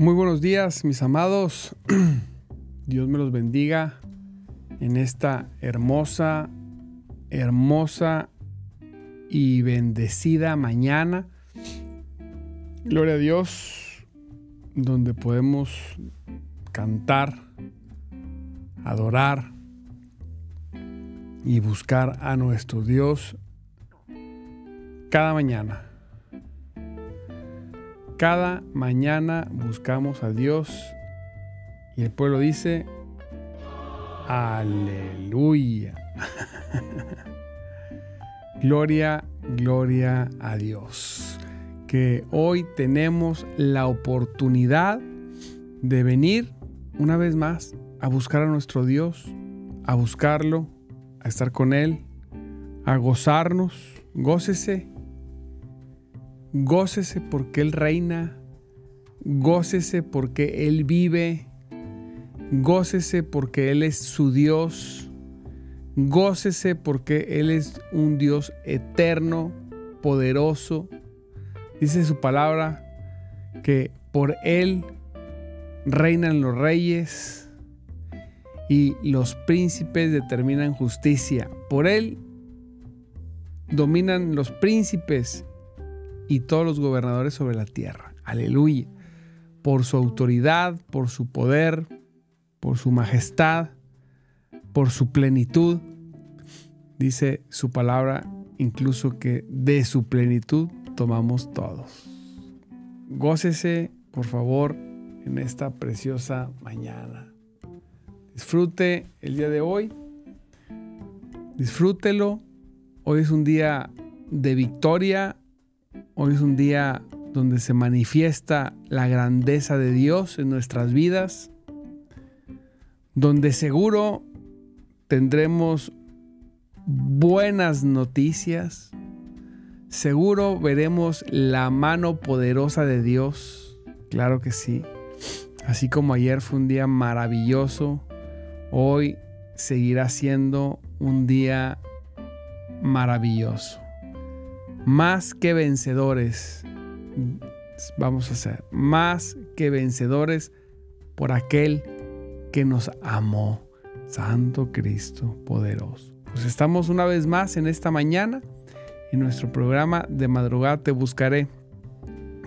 Muy buenos días, mis amados. Dios me los bendiga en esta hermosa, hermosa y bendecida mañana. Gloria a Dios, donde podemos cantar, adorar y buscar a nuestro Dios cada mañana. Cada mañana buscamos a Dios y el pueblo dice, aleluya. gloria, gloria a Dios. Que hoy tenemos la oportunidad de venir una vez más a buscar a nuestro Dios, a buscarlo, a estar con Él, a gozarnos. Gócese Gócese porque Él reina. Gócese porque Él vive. Gócese porque Él es su Dios. Gócese porque Él es un Dios eterno, poderoso. Dice su palabra que por Él reinan los reyes y los príncipes determinan justicia. Por Él dominan los príncipes y todos los gobernadores sobre la tierra. Aleluya. Por su autoridad, por su poder, por su majestad, por su plenitud. Dice su palabra incluso que de su plenitud tomamos todos. Gócese, por favor, en esta preciosa mañana. Disfrute el día de hoy. Disfrútelo. Hoy es un día de victoria Hoy es un día donde se manifiesta la grandeza de Dios en nuestras vidas, donde seguro tendremos buenas noticias, seguro veremos la mano poderosa de Dios, claro que sí, así como ayer fue un día maravilloso, hoy seguirá siendo un día maravilloso más que vencedores. Vamos a ser más que vencedores por aquel que nos amó. Santo Cristo poderoso. Pues estamos una vez más en esta mañana en nuestro programa de madrugada te buscaré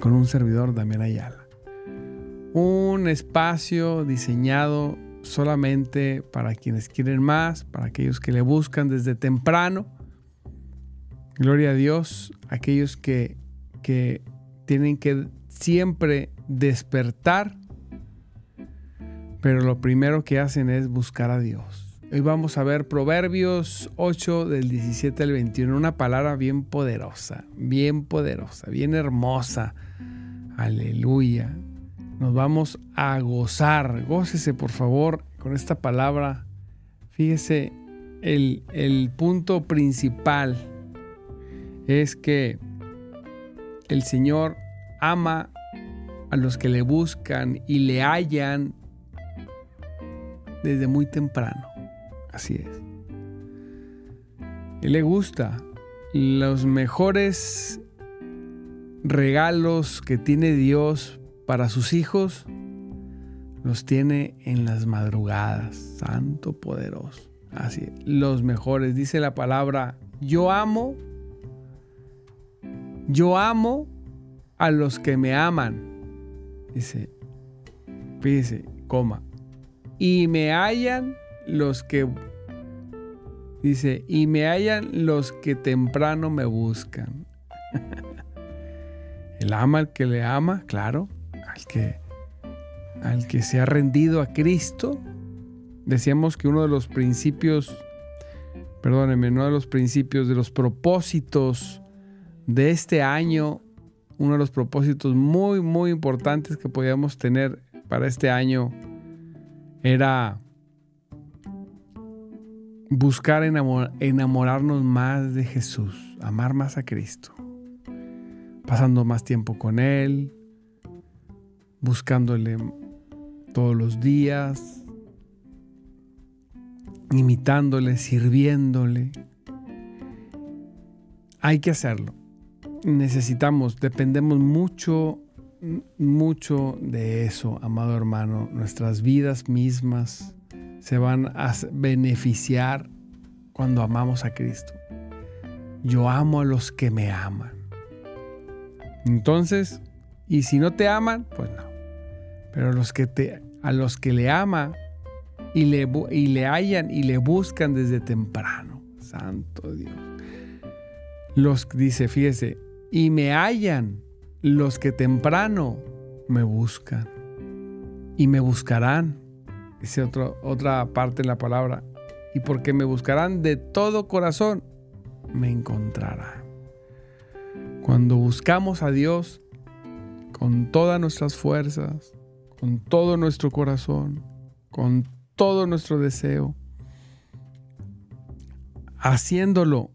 con un servidor Damián Ayala. Un espacio diseñado solamente para quienes quieren más, para aquellos que le buscan desde temprano Gloria a Dios, aquellos que que tienen que siempre despertar, pero lo primero que hacen es buscar a Dios. Hoy vamos a ver Proverbios 8 del 17 al 21, una palabra bien poderosa, bien poderosa, bien hermosa. Aleluya. Nos vamos a gozar. Gócese por favor con esta palabra. Fíjese, el, el punto principal es que el Señor ama a los que le buscan y le hallan desde muy temprano. Así es. Él le gusta los mejores regalos que tiene Dios para sus hijos, los tiene en las madrugadas. Santo poderoso. Así, los mejores. Dice la palabra, yo amo, yo amo a los que me aman. Dice, fíjese, coma. Y me hallan los que, dice, y me hallan los que temprano me buscan. El ama al que le ama, claro, al que, al que se ha rendido a Cristo. Decíamos que uno de los principios, perdónenme, uno de los principios, de los propósitos de este año uno de los propósitos muy, muy importantes que podíamos tener para este año era buscar enamorarnos más de Jesús, amar más a Cristo, pasando más tiempo con Él, buscándole todos los días, imitándole, sirviéndole. Hay que hacerlo necesitamos, dependemos mucho, mucho de eso, amado hermano. Nuestras vidas mismas se van a beneficiar cuando amamos a Cristo. Yo amo a los que me aman. Entonces, y si no te aman, pues no. Pero los que te, a los que le ama y le, y le hallan y le buscan desde temprano. Santo Dios. Los dice, fíjese, y me hallan los que temprano me buscan. Y me buscarán. Dice otra parte de la palabra. Y porque me buscarán de todo corazón, me encontrarán. Cuando buscamos a Dios con todas nuestras fuerzas, con todo nuestro corazón, con todo nuestro deseo, haciéndolo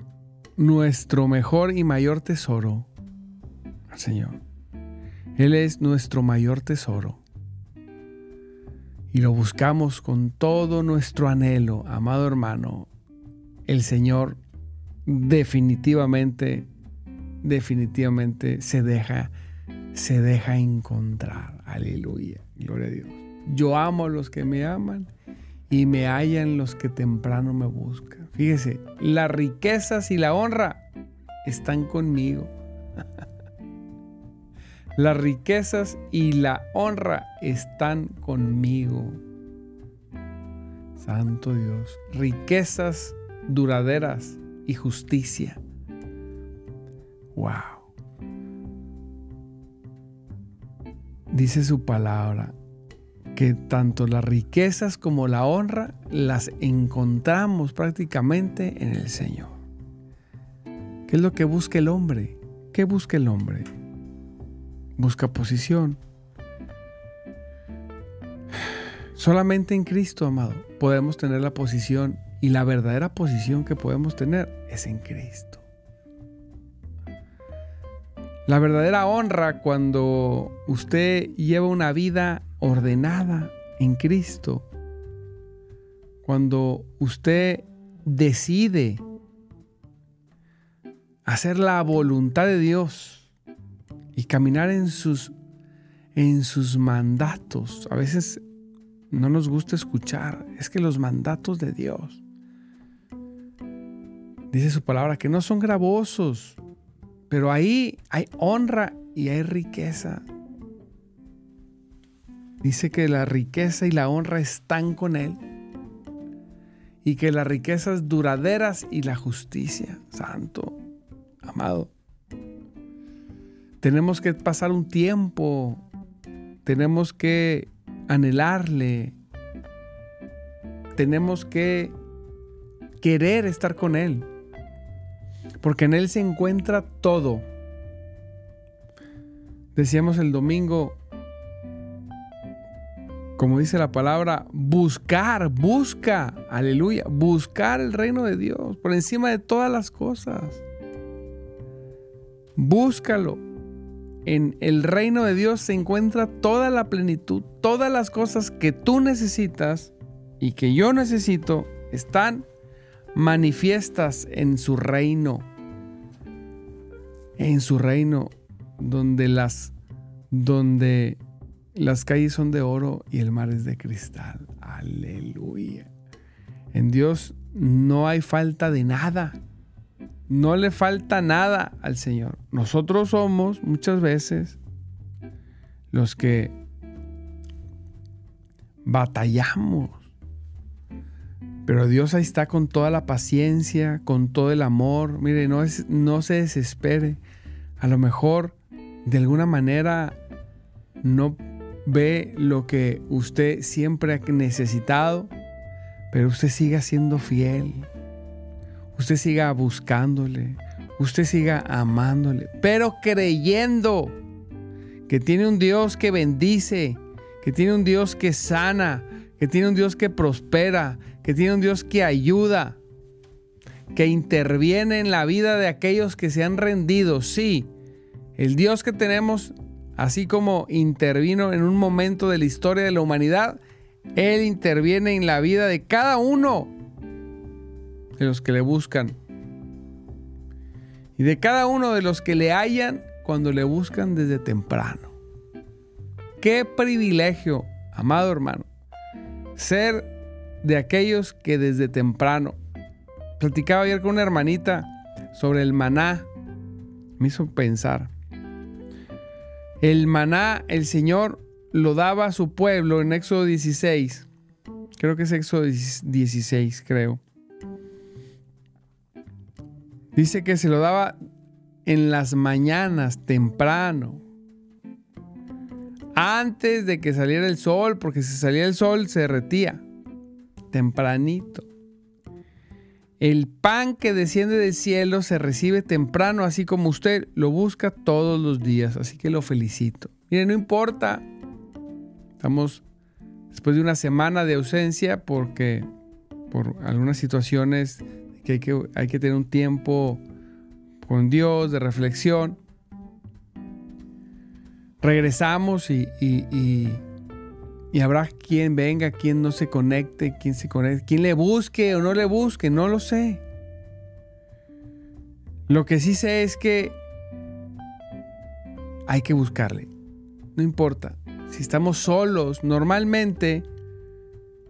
nuestro mejor y mayor tesoro, Señor. Él es nuestro mayor tesoro. Y lo buscamos con todo nuestro anhelo, amado hermano. El Señor definitivamente, definitivamente se deja, se deja encontrar. Aleluya. Gloria a Dios. Yo amo a los que me aman y me hallan los que temprano me buscan. Fíjese, las riquezas y la honra están conmigo. Las riquezas y la honra están conmigo. Santo Dios, riquezas duraderas y justicia. Wow. Dice su palabra que tanto las riquezas como la honra las encontramos prácticamente en el Señor. ¿Qué es lo que busca el hombre? ¿Qué busca el hombre? Busca posición. Solamente en Cristo, amado, podemos tener la posición y la verdadera posición que podemos tener es en Cristo. La verdadera honra cuando usted lleva una vida ordenada en Cristo, cuando usted decide hacer la voluntad de Dios, y caminar en sus, en sus mandatos. A veces no nos gusta escuchar, es que los mandatos de Dios, dice su palabra, que no son gravosos, pero ahí hay honra y hay riqueza. Dice que la riqueza y la honra están con Él y que las riquezas duraderas y la justicia, santo, amado. Tenemos que pasar un tiempo, tenemos que anhelarle, tenemos que querer estar con Él, porque en Él se encuentra todo. Decíamos el domingo, como dice la palabra, buscar, busca, aleluya, buscar el reino de Dios por encima de todas las cosas. Búscalo. En el reino de Dios se encuentra toda la plenitud, todas las cosas que tú necesitas y que yo necesito están manifiestas en su reino. En su reino donde las donde las calles son de oro y el mar es de cristal. Aleluya. En Dios no hay falta de nada. No le falta nada al Señor. Nosotros somos muchas veces los que batallamos. Pero Dios ahí está con toda la paciencia, con todo el amor. Mire, no, se desespere. A lo mejor de alguna manera no ve lo que usted siempre ha necesitado, pero usted siga siendo fiel. Usted siga buscándole. Usted siga amándole, pero creyendo que tiene un Dios que bendice, que tiene un Dios que sana, que tiene un Dios que prospera, que tiene un Dios que ayuda, que interviene en la vida de aquellos que se han rendido. Sí, el Dios que tenemos así como intervino en un momento de la historia de la humanidad, Él interviene en la vida de cada uno de los que le buscan. Y de cada uno de los que le hallan cuando le buscan desde temprano. Qué privilegio, amado hermano, ser de aquellos que desde temprano. Platicaba ayer con una hermanita sobre el maná. Me hizo pensar. El maná, el Señor lo daba a su pueblo en Éxodo 16. Creo que es Éxodo 16, creo. Dice que se lo daba en las mañanas, temprano. Antes de que saliera el sol, porque si salía el sol se derretía. Tempranito. El pan que desciende del cielo se recibe temprano, así como usted lo busca todos los días. Así que lo felicito. Mire, no importa. Estamos después de una semana de ausencia porque por algunas situaciones que hay que, tener un tiempo con Dios de reflexión. Regresamos y y habrá quien venga, quien no se conecte, quien se conecte, quien le busque o no le busque, no lo sé. Lo que sí sé es que hay que buscarle. No importa. Si estamos solos, normalmente,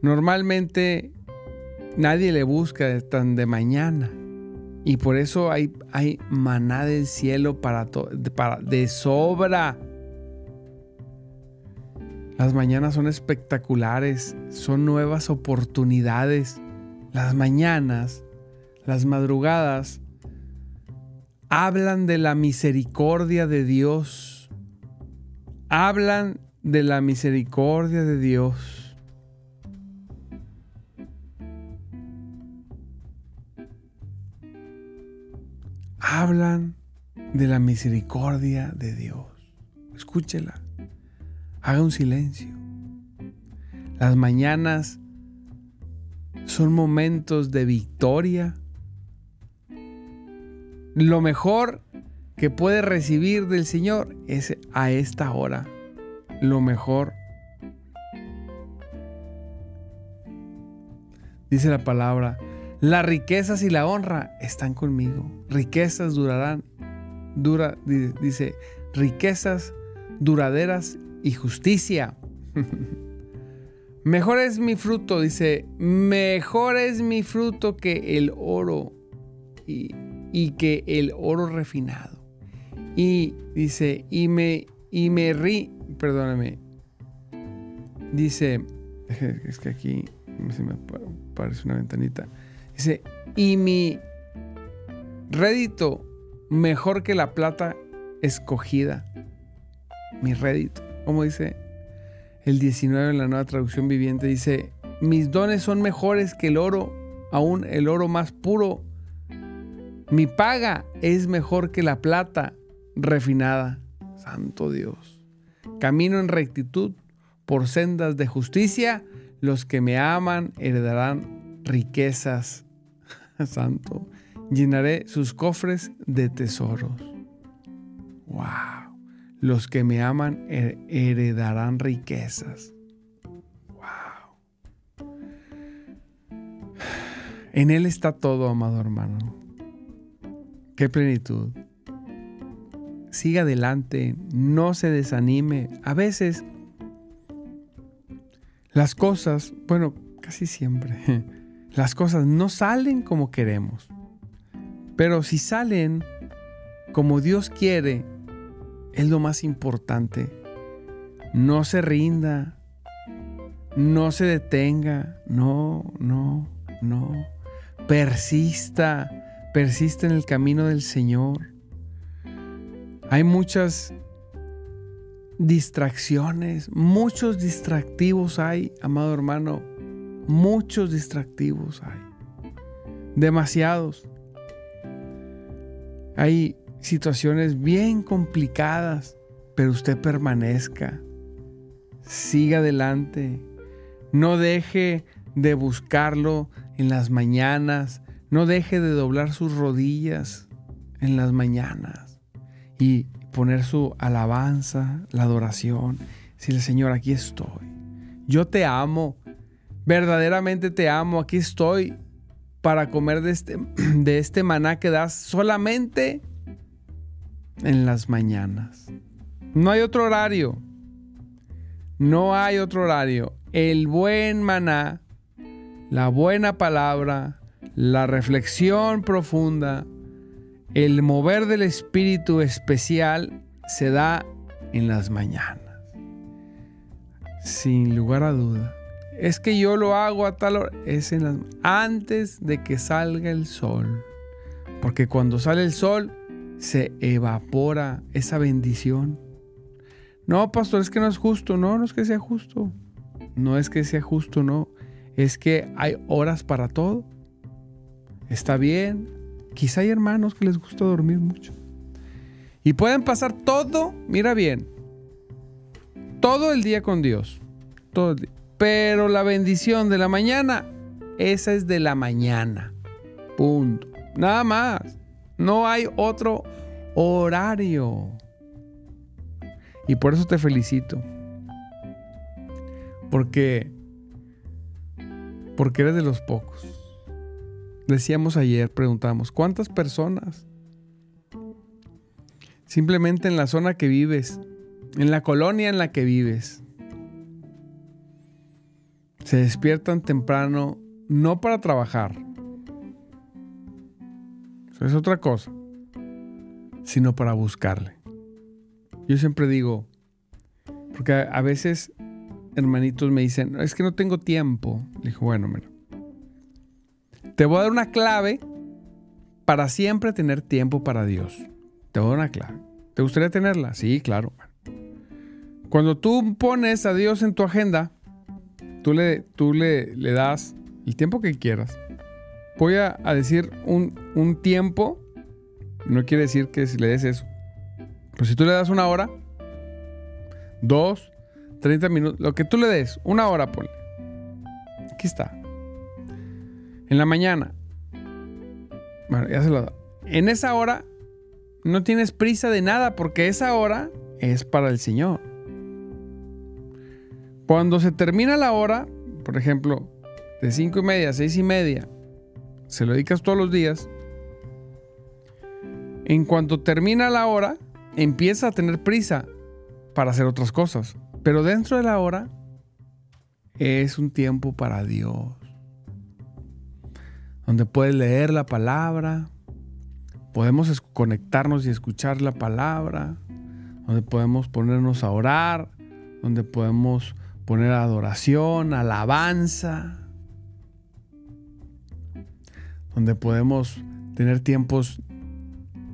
normalmente nadie le busca tan de mañana. Y por eso hay, hay maná del cielo para, para de sobra. Las mañanas son espectaculares, son nuevas oportunidades. Las mañanas, las madrugadas, hablan de la misericordia de Dios. Hablan de la misericordia de Dios. Hablan de la misericordia de Dios. Escúchela haga un silencio. Las mañanas son momentos de victoria. Lo mejor que puede recibir del Señor es a esta hora. Lo mejor. Dice la palabra, las riquezas y la honra están conmigo. Riquezas durarán. Dura, dice, riquezas duraderas y justicia. mejor es mi fruto, dice, mejor es mi fruto que el oro y, que el oro refinado. Y dice, y me, y me rí, perdóname, dice, es que aquí se me parece una ventanita. Dice, y mi rédito mejor que la plata escogida, mi rédito. Como dice el 19 en la nueva traducción viviente, dice, mis dones son mejores que el oro, aún el oro más puro. Mi paga es mejor que la plata refinada. Santo Dios. Camino en rectitud por sendas de justicia. Los que me aman heredarán riquezas. Santo. Llenaré sus cofres de tesoros. Wow. Los que me aman heredarán riquezas. Wow. En Él está todo, amado hermano. Qué plenitud. Siga adelante, no se desanime. A veces las cosas, bueno, casi siempre, las cosas no salen como queremos. Pero si salen como Dios quiere, es lo más importante. No se rinda, no se detenga, no, no, no. Persista, persista en el camino del Señor. Hay muchas distracciones, muchos distractivos hay, amado hermano, muchos distractivos hay. Demasiados. Hay situaciones bien complicadas, pero usted permanezca. Siga adelante. No deje de buscarlo en las mañanas. No deje de doblar sus rodillas en las mañanas y poner su alabanza, la adoración. Decirle, Señor, aquí estoy. Yo te amo. Verdaderamente te amo. Aquí estoy para comer de este, de este maná que das solamente en las mañanas. No hay otro horario. No hay otro horario. El buen maná, la buena palabra, la reflexión profunda, el mover del espíritu especial se da en las mañanas. Sin lugar a duda. Es que yo lo hago a tal hora. Es en las, antes de que salga el sol. Porque cuando sale el sol, se evapora esa bendición. No, pastor, es que no es justo. No, no es que sea justo. No es que sea justo, no. Es que hay horas para todo. Está bien. Quizá hay hermanos que les gusta dormir mucho. Y pueden pasar todo, mira bien, todo el día con Dios. Todo Pero la bendición de la mañana, esa es de la mañana. Punto. Nada más. No hay otro horario. Y por eso te felicito. Porque porque eres de los pocos. Decíamos ayer, preguntamos, ¿cuántas personas? Simplemente en la zona que vives, en la colonia en la que vives, se despiertan temprano no para trabajar, es otra cosa, sino para buscarle. Yo siempre digo, porque a, veces hermanitos me dicen, es que no tengo tiempo. Le digo, bueno, mira, te voy a dar una clave para siempre tener tiempo para Dios. Te voy a dar una clave. ¿Te gustaría tenerla? Sí, claro. Cuando tú pones a Dios en tu agenda, tú le, tú le, le das el tiempo que quieras voy a, decir un, tiempo, no quiere decir que si le des eso. Pero si tú le das una hora, dos, treinta minutos, lo que tú le des, una hora, ponle. Aquí está. En la mañana. Bueno, ya se lo da. En esa hora no tienes prisa de nada porque esa hora es para el Señor. Cuando se termina la hora, por ejemplo, de cinco y media a seis y media, se lo dedicas todos los días, en cuanto termina la hora, empieza a tener prisa para hacer otras cosas. Pero dentro de la hora es un tiempo para Dios. Donde puedes leer la palabra, podemos conectarnos y escuchar la palabra, donde podemos ponernos a orar, donde podemos poner adoración, alabanza donde podemos tener tiempos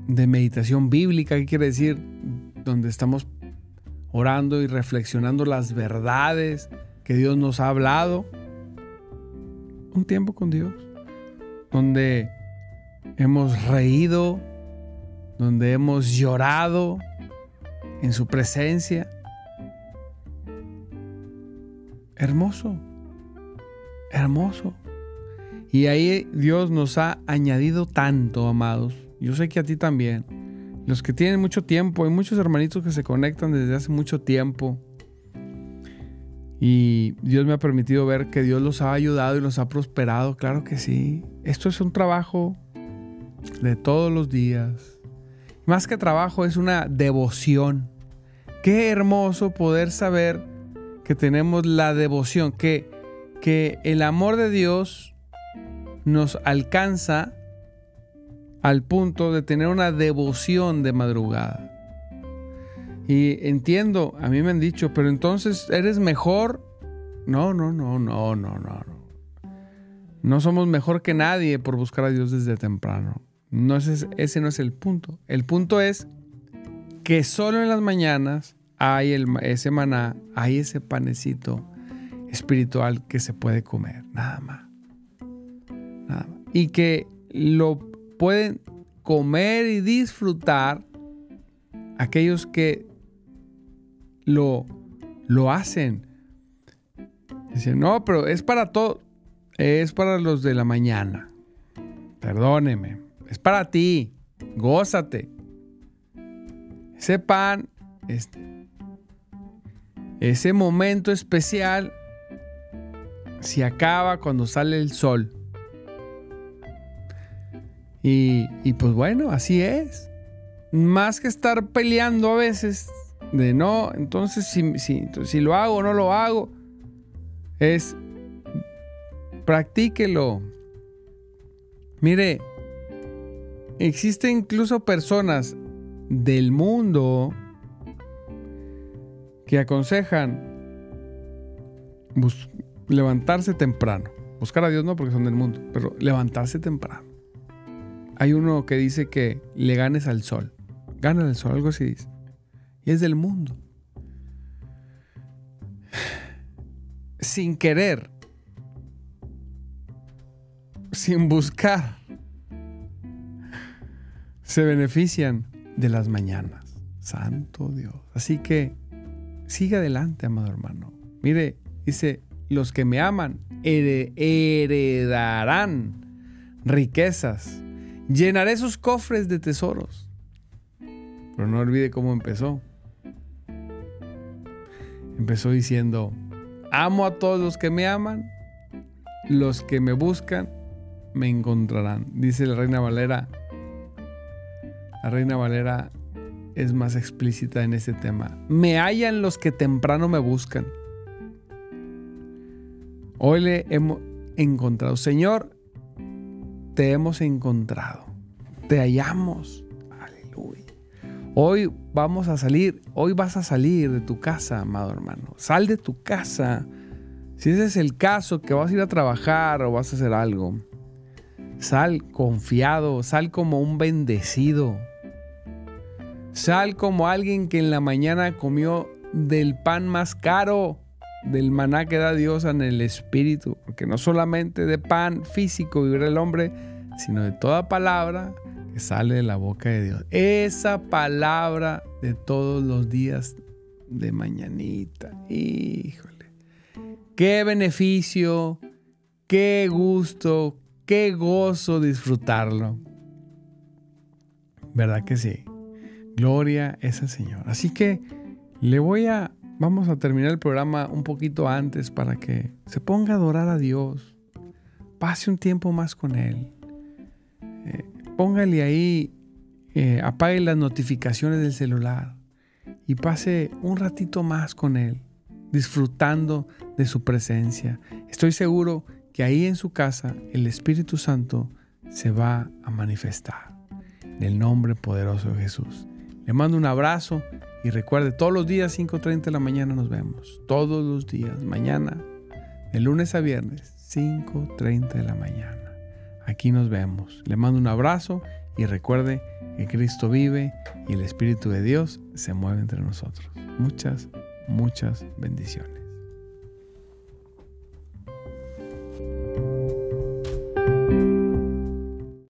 de meditación bíblica, ¿qué quiere decir? donde estamos orando y reflexionando las verdades que Dios nos ha hablado. Un tiempo con Dios, donde hemos reído, donde hemos llorado en su presencia. Hermoso, hermoso. Y ahí Dios nos ha añadido tanto, amados. Yo sé que a ti también. Los que tienen mucho tiempo, hay muchos hermanitos que se conectan desde hace mucho tiempo. Y Dios me ha permitido ver que Dios los ha ayudado y los ha prosperado. Claro que sí. Esto es un trabajo de todos los días. Más que trabajo, es una devoción. Qué hermoso poder saber que tenemos la devoción, que, que el amor de Dios nos alcanza al punto de tener una devoción de madrugada. Y entiendo, a mí me han dicho, pero entonces eres mejor. No, no, no, no, no, no. No somos mejor que nadie por buscar a Dios desde temprano. No, ese, ese no es el punto. El punto es que solo en las mañanas hay el, ese maná, hay ese panecito espiritual que se puede comer, nada más. Y que lo pueden comer y disfrutar aquellos que lo, lo hacen. Dicen, no, pero es para todo. Es para los de la mañana. Perdóneme. Es para ti. Gózate. Ese pan, este, ese momento especial, se acaba cuando sale el sol. Y, pues bueno, así es. Más que estar peleando a veces de no, entonces si, si, si lo hago o no lo hago, es practíquelo. Mire, existen incluso personas del mundo que aconsejan levantarse temprano. Buscar a Dios no porque son del mundo, pero levantarse temprano. Hay uno que dice que le ganes al sol. Gana al sol, algo así dice. Y es del mundo. Sin querer. Sin buscar. Se benefician de las mañanas. Santo Dios. Así que siga adelante, amado hermano. Mire, dice, los que me aman heredarán riquezas Llenaré sus cofres de tesoros. Pero no olvide cómo empezó. Empezó diciendo, amo a todos los que me aman, los que me buscan me encontrarán. Dice la reina Valera. La reina Valera es más explícita en ese tema. Me hallan los que temprano me buscan. Hoy le hemos encontrado. Señor, te hemos encontrado, te hallamos. Aleluya. Hoy vamos a salir, hoy vas a salir de tu casa, amado hermano. Sal de tu casa. Si ese es el caso, que vas a ir a trabajar o vas a hacer algo, sal confiado, sal como un bendecido. Sal como alguien que en la mañana comió del pan más caro del maná que da Dios en el espíritu, porque no solamente de pan físico vivirá el hombre, sino de toda palabra que sale de la boca de Dios. Esa palabra de todos los días de mañanita. Híjole. Qué beneficio, qué gusto, qué gozo disfrutarlo. ¿Verdad que sí? Gloria es al Señor. Así que le voy a Vamos a terminar el programa un poquito antes para que se ponga a adorar a Dios. Pase un tiempo más con Él. Eh, póngale ahí, eh, apague las notificaciones del celular y pase un ratito más con Él, disfrutando de su presencia. Estoy seguro que ahí en su casa el Espíritu Santo se va a manifestar. En el nombre poderoso de Jesús. Le mando un abrazo y recuerde, todos los días 5.30 de la mañana nos vemos. Todos los días, mañana, de lunes a viernes, 5.30 de la mañana. Aquí nos vemos. Le mando un abrazo y recuerde que Cristo vive y el Espíritu de Dios se mueve entre nosotros. Muchas, muchas bendiciones.